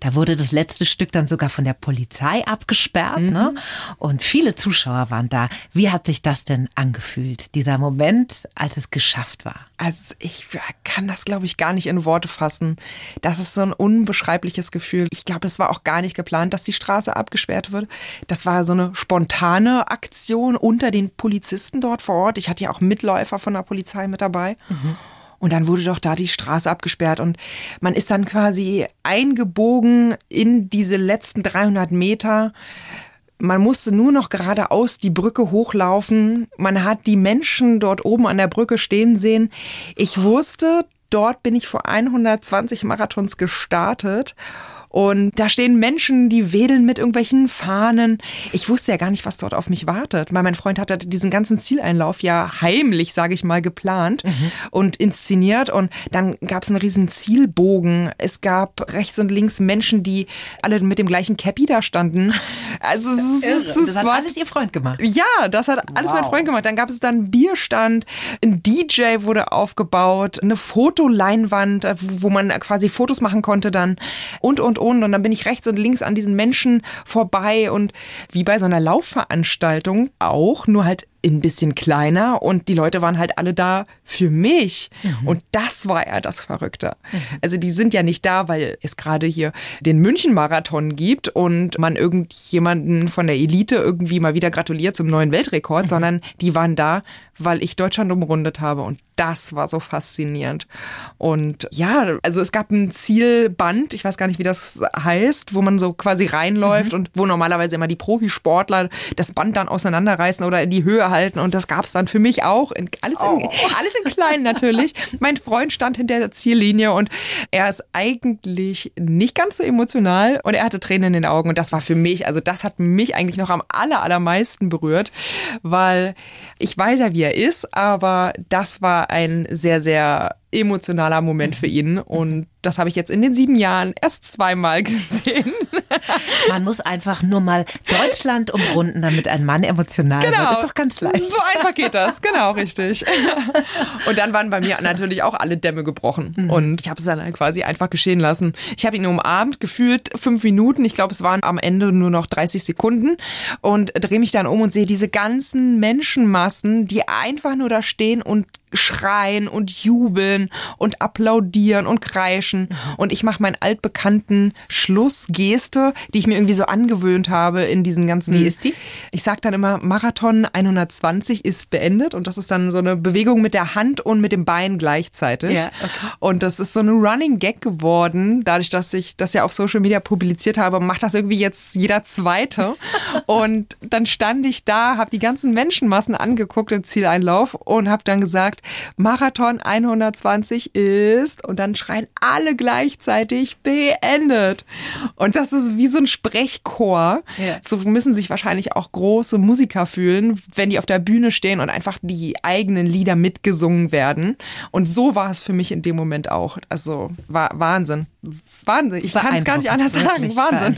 Da wurde das letzte Stück dann sogar von der Polizei abgesperrt. Ne? Mhm. Ne? Und viele Zuschauer waren da. Wie hat sich das denn angefühlt, dieser Moment, als es geschafft war? Also ich kann das, glaube ich, gar nicht in Worte fassen. Das ist so ein unbeschreibliches Gefühl. Ich glaube, es war auch gar nicht geplant, dass die Straße abgesperrt wird. Das war so eine spontane Aktion unter den Polizisten dort vor Ort. Ich hatte ja auch Mitläufer von der Polizei mit dabei. Mhm. Und dann wurde doch da die Straße abgesperrt und man ist dann quasi eingebogen in diese letzten 300 Meter. Man musste nur noch geradeaus die Brücke hochlaufen. Man hat die Menschen dort oben an der Brücke stehen sehen. Ich wusste, dort bin ich vor 120 Marathons gestartet Und da stehen Menschen, die wedeln mit irgendwelchen Fahnen. Ich wusste ja gar nicht, was dort auf mich wartet. Weil mein Freund hatte diesen ganzen Zieleinlauf ja heimlich, sage ich mal, geplant mhm. und inszeniert. Und dann gab es einen riesen Zielbogen. Es gab rechts und links Menschen, die alle mit dem gleichen Cappy da standen. Also es, es, es, das hat war, alles ihr Freund gemacht. Ja, das hat alles wow. mein Freund gemacht. Dann gab es dann Bierstand, ein DJ wurde aufgebaut, eine Fotoleinwand, äh, wo man quasi Fotos machen konnte dann und und und und dann bin ich rechts und links an diesen Menschen vorbei und wie bei so einer Laufveranstaltung auch, nur halt ein bisschen kleiner und die Leute waren halt alle da für mich. Mhm. Und das war ja das Verrückte. Mhm. Also die sind ja nicht da, weil es gerade hier den München-Marathon gibt und man irgendjemanden von der Elite irgendwie mal wieder gratuliert zum neuen Weltrekord, mhm. sondern die waren da, weil ich Deutschland umrundet habe und das war so faszinierend. Und ja, also es gab ein Zielband, ich weiß gar nicht, wie das heißt, wo man so quasi reinläuft mhm. und wo normalerweise immer die Profisportler das Band dann auseinanderreißen oder in die Höhe halten. Und das gab es dann für mich auch. In, alles, in, oh. alles in klein natürlich. mein Freund stand hinter der Ziellinie und er ist eigentlich nicht ganz so emotional und er hatte Tränen in den Augen. Und das war für mich, also das hat mich eigentlich noch am aller, allermeisten berührt, weil ich weiß ja, wie er ist, aber das war ein sehr, sehr emotionaler Moment für ihn. Und das habe ich jetzt in den sieben Jahren erst zweimal gesehen. Man muss einfach nur mal Deutschland umrunden, damit ein Mann emotional genau. wird. Ist doch ganz leicht. So einfach geht das, genau, richtig. Und dann waren bei mir natürlich auch alle Dämme gebrochen. Mhm. Und ich habe es dann quasi einfach geschehen lassen. Ich habe ihn umarmt, gefühlt fünf Minuten. Ich glaube, es waren am Ende nur noch 30 Sekunden. Und drehe mich dann um und sehe diese ganzen Menschenmassen, die einfach nur da stehen und schreien und jubeln und applaudieren und kreischen. Mhm. Und ich mache meinen altbekannten Schlussgeste, die ich mir irgendwie so angewöhnt habe in diesen ganzen. Wie ist die? Ich sage dann immer, Marathon 120 ist beendet. Und das ist dann so eine Bewegung mit der Hand und mit dem Bein gleichzeitig. Ja, okay. Und das ist so eine Running Gag geworden, dadurch, dass ich das ja auf Social Media publiziert habe, macht das irgendwie jetzt jeder Zweite. und dann stand ich da, habe die ganzen Menschenmassen angeguckt im Zieleinlauf und habe dann gesagt, Marathon 120 ist und dann schreien alle gleichzeitig beendet. Und das ist wie so ein Sprechchor. Ja. So müssen sich wahrscheinlich auch große Musiker fühlen, wenn die auf der Bühne stehen und einfach die eigenen Lieder mitgesungen werden. Und so war es für mich in dem Moment auch. Also war Wahnsinn. Wahnsinn. Ich kann es gar nicht anders sagen. Wahnsinn.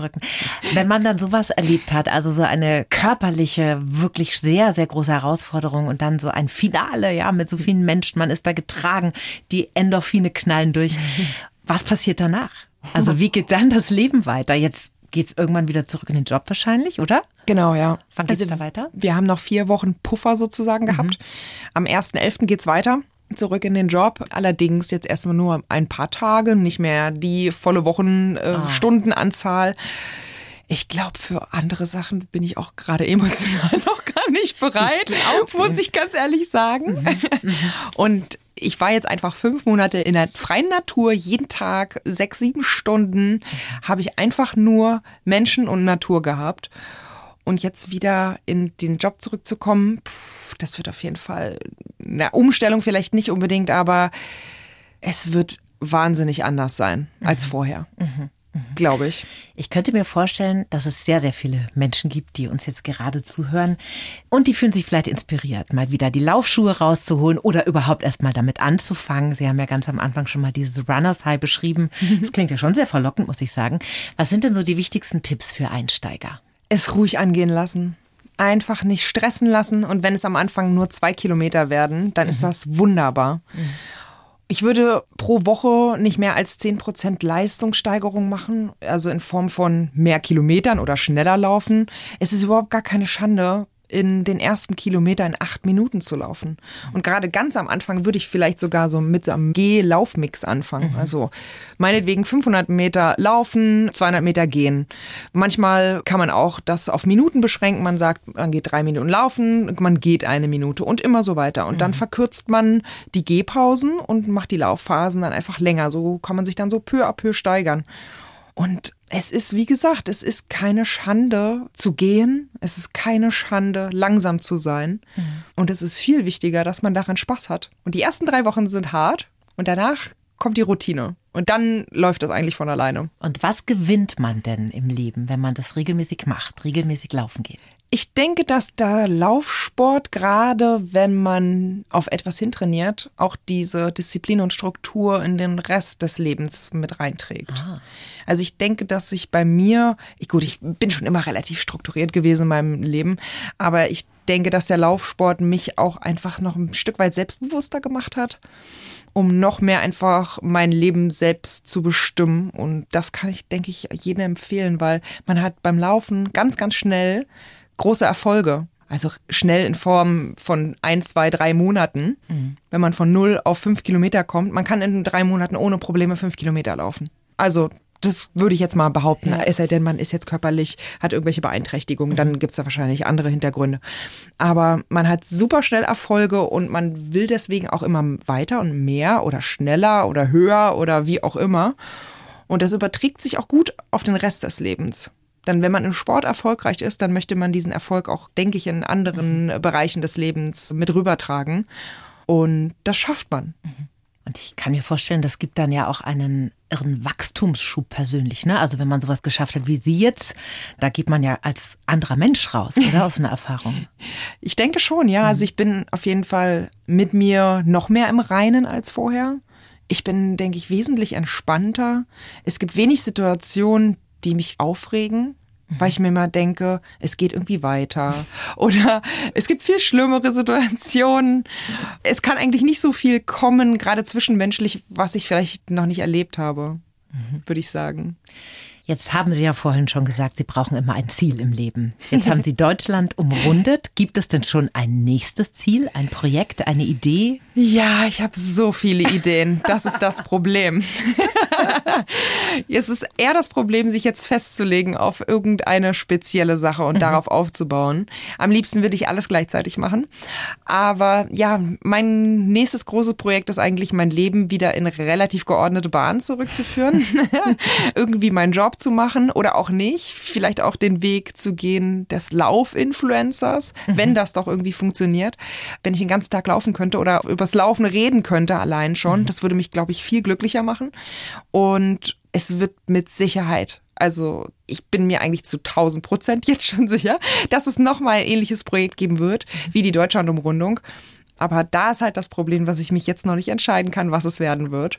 Wenn man dann sowas erlebt hat, also so eine körperliche, wirklich sehr, sehr große Herausforderung und dann so ein Finale, ja, mit so vielen Menschen, man ist da getragen, die Endorphine knallen durch. Was passiert danach? Also wie geht dann das Leben weiter? Jetzt geht es irgendwann wieder zurück in den Job wahrscheinlich, oder? Genau, ja. Wann geht es also, da weiter? Wir haben noch vier Wochen Puffer sozusagen gehabt. Mhm. Am 1.11. geht es weiter zurück in den Job. Allerdings jetzt erstmal nur ein paar Tage, nicht mehr die volle Wochenstundenanzahl. Äh, ah. Ich glaube, für andere Sachen bin ich auch gerade emotional noch gar nicht bereit, ich muss ich ganz ehrlich sagen. Mhm. Mhm. Und ich war jetzt einfach fünf Monate in der freien Natur, jeden Tag sechs, sieben Stunden habe ich einfach nur Menschen und Natur gehabt. Und jetzt wieder in den Job zurückzukommen, pff, das wird auf jeden Fall eine Umstellung vielleicht nicht unbedingt, aber es wird wahnsinnig anders sein mhm. als vorher. Mhm glaube ich. Ich könnte mir vorstellen, dass es sehr, sehr viele Menschen gibt, die uns jetzt gerade zuhören und die fühlen sich vielleicht inspiriert, mal wieder die Laufschuhe rauszuholen oder überhaupt erst mal damit anzufangen. Sie haben ja ganz am Anfang schon mal dieses Runners High beschrieben. Das klingt ja schon sehr verlockend, muss ich sagen. Was sind denn so die wichtigsten Tipps für Einsteiger? Es ruhig angehen lassen einfach nicht stressen lassen. Und wenn es am Anfang nur zwei Kilometer werden, dann mhm. ist das wunderbar. Mhm. Ich würde pro Woche nicht mehr als 10% Leistungssteigerung machen, also in Form von mehr Kilometern oder schneller laufen. Es ist überhaupt gar keine Schande, in den ersten Kilometer in acht Minuten zu laufen. Und gerade ganz am Anfang würde ich vielleicht sogar so mit einem Geh-Laufmix anfangen. Mhm. Also meinetwegen 500 Meter laufen, 200 Meter gehen. Manchmal kann man auch das auf Minuten beschränken. Man sagt, man geht drei Minuten laufen, man geht eine Minute und immer so weiter. Und mhm. dann verkürzt man die Gehpausen und macht die Laufphasen dann einfach länger. So kann man sich dann so peu à peu steigern. Und es ist, wie gesagt, es ist keine Schande zu gehen. Es ist keine Schande, langsam zu sein. Mhm. Und es ist viel wichtiger, dass man daran Spaß hat. Und die ersten drei Wochen sind hart und danach kommt die Routine. Und dann läuft das eigentlich von alleine. Und was gewinnt man denn im Leben, wenn man das regelmäßig macht, regelmäßig laufen geht? Ich denke, dass der Laufsport, gerade wenn man auf etwas hintrainiert, auch diese Disziplin und Struktur in den Rest des Lebens mit reinträgt. Ah. Also ich denke, dass sich bei mir, ich, gut, ich bin schon immer relativ strukturiert gewesen in meinem Leben, aber ich denke, dass der Laufsport mich auch einfach noch ein Stück weit selbstbewusster gemacht hat um noch mehr einfach mein Leben selbst zu bestimmen. Und das kann ich, denke ich, jedem empfehlen, weil man hat beim Laufen ganz, ganz schnell große Erfolge. Also schnell in Form von ein, zwei, drei Monaten. Mhm. Wenn man von null auf fünf Kilometer kommt, man kann in drei Monaten ohne Probleme fünf Kilometer laufen. Also das würde ich jetzt mal behaupten. Ja. Es sei denn, man ist jetzt körperlich, hat irgendwelche Beeinträchtigungen, mhm. dann gibt es da wahrscheinlich andere Hintergründe. Aber man hat super schnell Erfolge und man will deswegen auch immer weiter und mehr oder schneller oder höher oder wie auch immer. Und das überträgt sich auch gut auf den Rest des Lebens. Dann, wenn man im Sport erfolgreich ist, dann möchte man diesen Erfolg auch, denke ich, in anderen mhm. Bereichen des Lebens mit rübertragen. Und das schafft man. Mhm. Und ich kann mir vorstellen, das gibt dann ja auch einen irren Wachstumsschub persönlich. Ne? Also wenn man sowas geschafft hat wie Sie jetzt, da geht man ja als anderer Mensch raus, oder aus einer Erfahrung. Ich denke schon, ja. Also mhm. ich bin auf jeden Fall mit mir noch mehr im Reinen als vorher. Ich bin, denke ich, wesentlich entspannter. Es gibt wenig Situationen, die mich aufregen, mhm. weil ich mir immer denke, es geht irgendwie weiter. Oder es gibt viel schlimmere Situationen. Es kann eigentlich nicht so viel kommen, gerade zwischenmenschlich, was ich vielleicht noch nicht erlebt habe, mhm. würde ich sagen. Jetzt haben Sie ja vorhin schon gesagt, Sie brauchen immer ein Ziel im Leben. Jetzt haben Sie Deutschland umrundet. Gibt es denn schon ein nächstes Ziel, ein Projekt, eine Idee? Ja, ich habe so viele Ideen. Das ist das Problem. es ist eher das Problem, sich jetzt festzulegen auf irgendeine spezielle Sache und mhm. darauf aufzubauen. Am liebsten würde ich alles gleichzeitig machen. Aber ja, mein nächstes großes Projekt ist eigentlich, mein Leben wieder in relativ geordnete Bahnen zurückzuführen. Irgendwie meinen Job zu machen oder auch nicht. Vielleicht auch den Weg zu gehen des Laufinfluencers, mhm. wenn das doch irgendwie funktioniert. Wenn ich den ganzen Tag laufen könnte oder übers Laufen reden könnte allein schon, mhm. das würde mich, glaube ich, viel glücklicher machen. Und es wird mit Sicherheit also ich bin mir eigentlich zu 1000 Prozent jetzt schon sicher, dass es nochmal ein ähnliches Projekt geben wird wie die Deutschlandumrundung. Aber da ist halt das Problem, was ich mich jetzt noch nicht entscheiden kann, was es werden wird.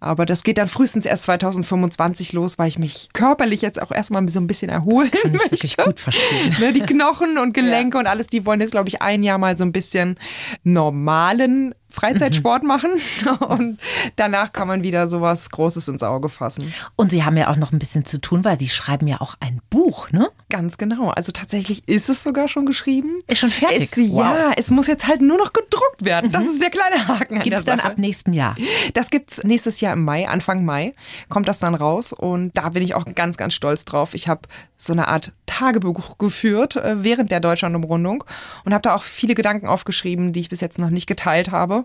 Aber das geht dann frühestens erst 2025 los, weil ich mich körperlich jetzt auch erstmal so ein bisschen erholen das kann ich möchte. wirklich gut verstehen. Ne, die Knochen und Gelenke ja. und alles, die wollen jetzt, glaube ich, ein Jahr mal so ein bisschen normalen Freizeitsport mhm. machen und danach kann man wieder sowas Großes ins Auge fassen. Und Sie haben ja auch noch ein bisschen zu tun, weil Sie schreiben ja auch ein Buch, ne? Ganz genau. Also tatsächlich ist es sogar schon geschrieben. Ist schon fertig. Es, wow. Ja, es muss jetzt halt nur noch gedruckt werden. Mhm. Das ist der kleine Haken. Gibt es dann ab nächstem Jahr? Das gibt es nächstes Jahr im Mai, Anfang Mai kommt das dann raus und da bin ich auch ganz, ganz stolz drauf. Ich habe so eine Art Tagebuch geführt äh, während der Deutschlandumrundung und habe da auch viele Gedanken aufgeschrieben, die ich bis jetzt noch nicht geteilt habe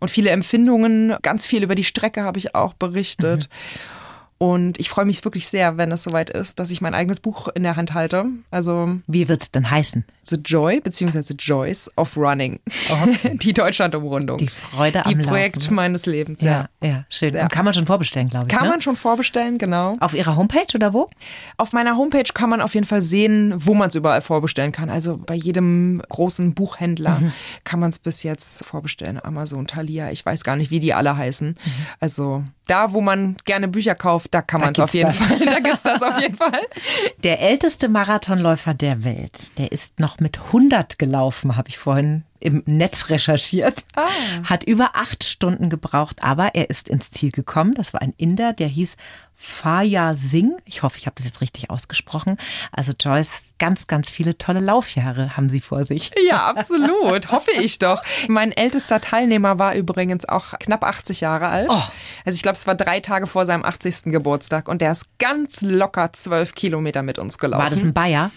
und viele Empfindungen. Ganz viel über die Strecke habe ich auch berichtet. Mhm. Und ich freue mich wirklich sehr, wenn es soweit ist, dass ich mein eigenes Buch in der Hand halte. Also wie wird es denn heißen? The Joy bzw. Joys of Running. Okay. Die Deutschlandumrundung. Die Freude Die am Projekt Laufen. meines Lebens. Ja, ja, ja schön. Ja. Kann man schon vorbestellen, glaube ich. Kann ne? man schon vorbestellen, genau. Auf Ihrer Homepage oder wo? Auf meiner Homepage kann man auf jeden Fall sehen, wo man es überall vorbestellen kann. Also bei jedem großen Buchhändler mhm. kann man es bis jetzt vorbestellen. Amazon, Thalia, ich weiß gar nicht, wie die alle heißen. Mhm. Also da, wo man gerne Bücher kauft, da kann man es auf jeden das. Fall. Da gibt es das auf jeden Fall. Der älteste Marathonläufer der Welt, der ist noch mit 100 gelaufen, habe ich vorhin im Netz recherchiert. Ah. Hat über acht Stunden gebraucht, aber er ist ins Ziel gekommen. Das war ein Inder, der hieß Faya Singh. Ich hoffe, ich habe das jetzt richtig ausgesprochen. Also Joyce, ganz, ganz viele tolle Laufjahre haben Sie vor sich. Ja, absolut. hoffe ich doch. Mein ältester Teilnehmer war übrigens auch knapp 80 Jahre alt. Oh. Also ich glaube, es war drei Tage vor seinem 80. Geburtstag und der ist ganz locker zwölf Kilometer mit uns gelaufen. War das ein Bayer?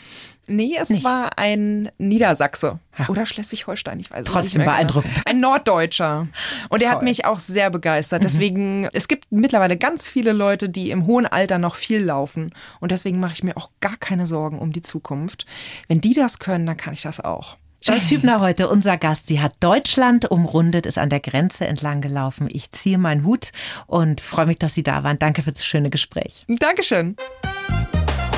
Nee, es Nicht. war ein Niedersachse ja. oder Schleswig-Holstein, ich weiß Trotzdem nicht. Trotzdem genau. beeindruckend. Genau. Ein Norddeutscher. Und er hat mich auch sehr begeistert. Mhm. Deswegen, mhm. es gibt mittlerweile ganz viele Leute, die im hohen Alter noch viel laufen. Und deswegen mache ich mir auch gar keine Sorgen um die Zukunft. Wenn die das können, dann kann ich das auch. Joyce Hübner heute unser Gast. Sie hat Deutschland umrundet, ist an der Grenze entlang gelaufen. Ich ziehe meinen Hut und freue mich, dass Sie da waren. Danke für das schöne Gespräch. Dankeschön.